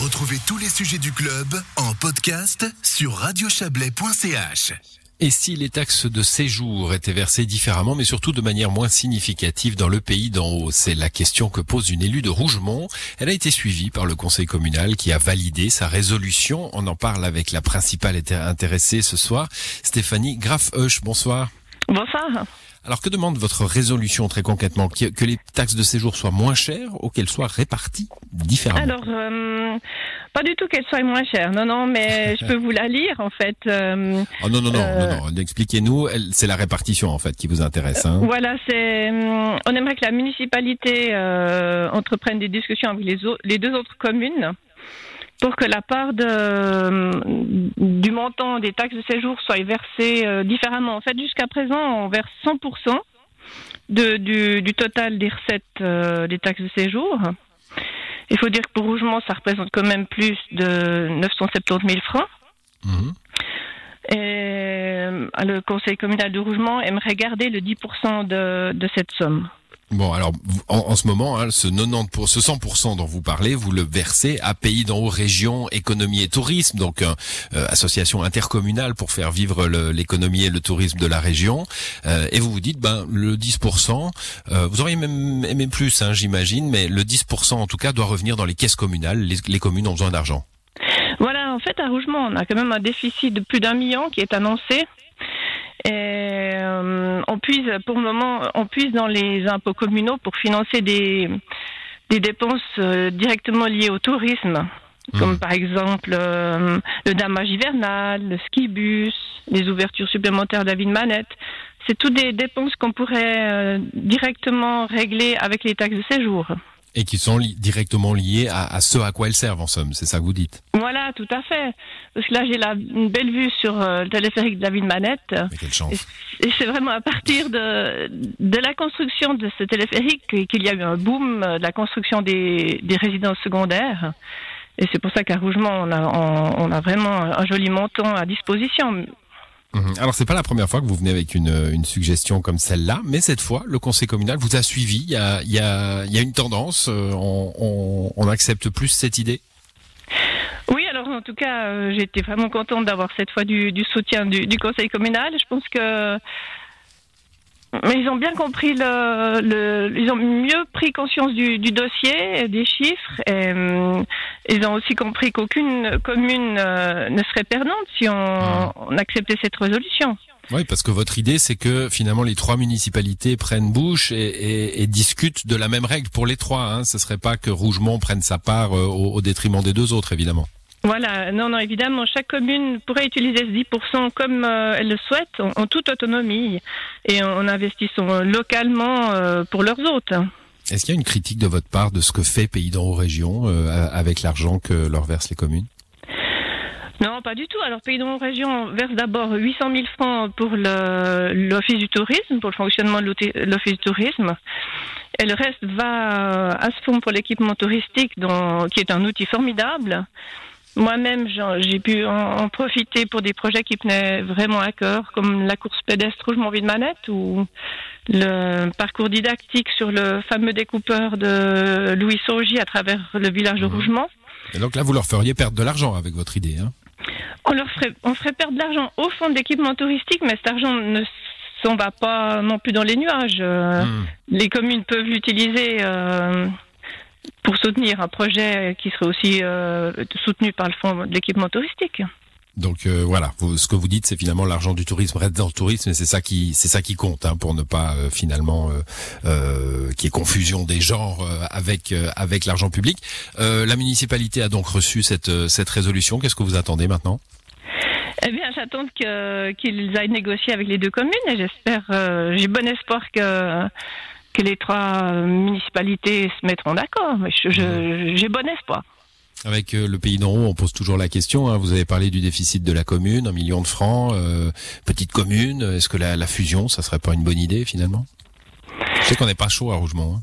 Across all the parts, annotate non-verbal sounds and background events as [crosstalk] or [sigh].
Retrouvez tous les sujets du club en podcast sur radiochablais.ch. Et si les taxes de séjour étaient versées différemment, mais surtout de manière moins significative dans le pays d'en haut? C'est la question que pose une élue de Rougemont. Elle a été suivie par le conseil communal qui a validé sa résolution. On en parle avec la principale intéressée ce soir, Stéphanie Graf-Husch. Bonsoir. Bonsoir. Alors que demande votre résolution très concrètement Que les taxes de séjour soient moins chères ou qu'elles soient réparties différemment? Alors, euh, pas du tout qu'elles soient moins chères. Non, non, mais [laughs] je peux vous la lire en fait. Euh, oh non, non, non, non, non. Expliquez-nous. C'est la répartition en fait qui vous intéresse. Hein. Voilà, c'est. On aimerait que la municipalité euh, entreprenne des discussions avec les, les deux autres communes pour que la part de, du montant des taxes de séjour soit versée euh, différemment. En fait, jusqu'à présent, on verse 100% de, du, du, total des recettes euh, des taxes de séjour. Il faut dire que pour Rougemont, ça représente quand même plus de 970 000 francs. Mmh. Et euh, le conseil communal de Rougemont aimerait garder le 10% de, de cette somme. Bon, alors en, ce moment, hein, ce 90 pour ce 100% dont vous parlez, vous le versez à Pays d'en haut région économie et tourisme, donc euh, association intercommunale pour faire vivre l'économie et le tourisme de la région. Euh, et vous vous dites, ben le 10%, euh, vous auriez même aimé plus, hein, j'imagine, mais le 10% en tout cas doit revenir dans les caisses communales. Les, les communes ont besoin d'argent. Voilà, en fait, à Rougemont, on a quand même un déficit de plus d'un million qui est annoncé. Euh, on puise, pour le moment, on puise dans les impôts communaux pour financer des, des dépenses euh, directement liées au tourisme, comme mmh. par exemple euh, le damage hivernal, le ski bus, les ouvertures supplémentaires de la ville manette. C'est toutes des dépenses qu'on pourrait directement régler avec les taxes de séjour. Et qui sont directement liées à, à, ce à quoi elles servent, en somme, c'est ça que vous dites Voilà, tout à fait. Parce que là, j'ai une belle vue sur euh, le téléphérique de la ville Manette. Mais quelle chance Et, c'est vraiment à partir de, de la construction de ce téléphérique qu'il y a eu un boom de la construction des, des résidences secondaires. Et c'est pour ça qu'à Rougemont, on a, on, on a vraiment un joli montant à disposition. Mhm. Alors c'est pas la première fois que vous venez avec une, une suggestion comme celle-là, mais cette fois le Conseil communal vous a suivi. Il y a, une tendance. Euh, on, accepte plus cette idée? Oui, alors en tout cas, euh, été vraiment contente d'avoir cette fois du, du soutien du, du, Conseil communal. Je pense que mais ils ont bien compris le, le, ils ont mieux pris conscience du, du dossier, des chiffres. Et, euh, ils ont aussi compris qu'aucune commune euh, ne serait perdante si on, ah. on, acceptait cette résolution. Oui, parce que votre idée, c'est que finalement les trois municipalités prennent bouche et, et, et, discutent de la même règle pour les trois. Hein. Ce serait pas que Rougemont prenne sa part euh, au, au détriment des deux autres, évidemment. Voilà, non, non, évidemment, chaque commune pourrait utiliser ce 10% comme euh, elle le souhaite, en, en, toute autonomie, et en, en investissant localement euh, pour leurs hôtes. Est-ce qu'il y a une critique de votre part de ce que fait Pays d'en haut région euh, avec l'argent que leur versent les communes? Non, pas du tout. Alors, Pays d'en région verse d'abord 800 000 francs pour l'Office du tourisme, pour le fonctionnement de l'Office du tourisme. Et le reste va à ce fonds pour l'équipement touristique, dont, qui est un outil formidable. Moi-même, j'ai pu en, profiter pour des projets qui tenaient vraiment à cœur, comme la course pédestre Rouge Mon de Manette ou le parcours didactique sur le fameux découpeur de Louis Saugy à travers le village de mmh. Rougemont. Et donc là, vous leur feriez perdre de l'argent avec votre idée, hein on leur ferait, on ferait perdre de l'argent au fond d'équipement touristique, mais cet argent ne s'en va pas non plus dans les nuages. Mmh. Les communes peuvent l'utiliser. Euh, pour soutenir un projet qui serait aussi euh, soutenu par le fonds de l'équipement touristique. Donc euh, voilà, vous, ce que vous dites, c'est finalement l'argent du tourisme reste dans le tourisme, et c'est ça qui c'est ça qui compte hein, pour ne pas euh, finalement euh, qu'il y ait confusion des genres avec avec l'argent public. la municipalité a donc reçu cette cette résolution. Qu'est-ce que vous attendez maintenant? Eh bien, j'attends qu'ils aillent négocier avec les deux communes et j'espère, j'ai bon espoir que que les trois municipalités se mettront d'accord. J'ai bon espoir. Avec euh, le pays d'en haut, on pose toujours la question. Hein. Vous avez parlé du déficit de la commune, un million de francs, euh, petite commune. Est-ce que la, la, fusion, ça serait pas une bonne idée finalement? Je sais qu'on n'est pas chaud à Rougemont.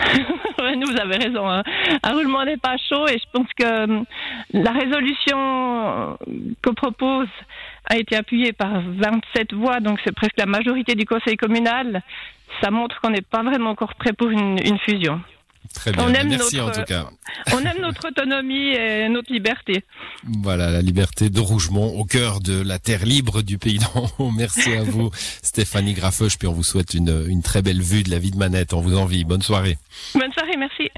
Hein. [laughs] nous, vous avez raison. Hein. À Rougemont, on n'est pas chaud et je pense que euh, la résolution que propose a été appuyée par 27 voix, donc c'est presque la majorité du conseil communal ça montre qu'on n'est pas vraiment encore prêt pour une, une fusion. Très bien. On aime Merci notre- en tout cas. [laughs] On aime notre autonomie et notre liberté. Voilà, la liberté de Rougemont au cœur de la terre libre du pays d'en haut. Merci à vous, [laughs] Stéphanie Graffeuch, puis on vous souhaite une, une très belle vue de la vie de Manette. On vous envie. Bonne soirée. Bonne soirée, merci.